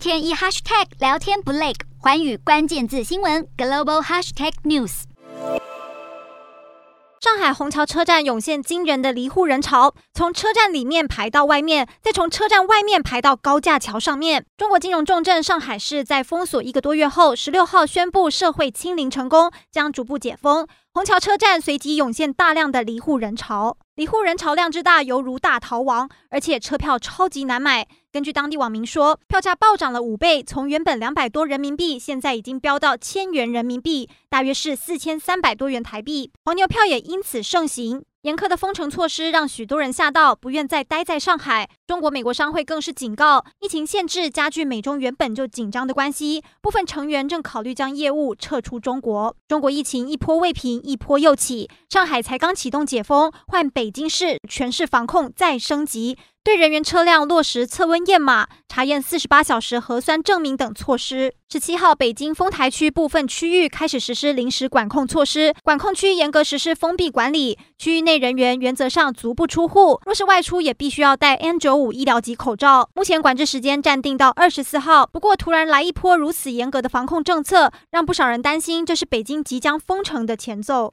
天一 hashtag 聊天不累，寰宇关键字新闻 global hashtag news。上海虹桥车站涌现惊人的离沪人潮，从车站里面排到外面，再从车站外面排到高架桥上面。中国金融重镇上海市在封锁一个多月后，十六号宣布社会清零成功，将逐步解封。虹桥车站随即涌现大量的离沪人潮，离沪人潮量之大，犹如大逃亡，而且车票超级难买。根据当地网民说，票价暴涨了五倍，从原本两百多人民币，现在已经飙到千元人民币，大约是四千三百多元台币。黄牛票也因此盛行。严苛的封城措施让许多人吓到，不愿再待在上海。中国美国商会更是警告，疫情限制加剧美中原本就紧张的关系，部分成员正考虑将业务撤出中国。中国疫情一波未平，一波又起，上海才刚启动解封，换北京市全市防控再升级。对人员、车辆落实测温验码、查验四十八小时核酸证明等措施。十七号，北京丰台区部分区域开始实施临时管控措施，管控区严格实施封闭管理，区域内人员原则上足不出户，若是外出也必须要戴 N 九五医疗级口罩。目前管制时间暂定到二十四号。不过，突然来一波如此严格的防控政策，让不少人担心这是北京即将封城的前奏。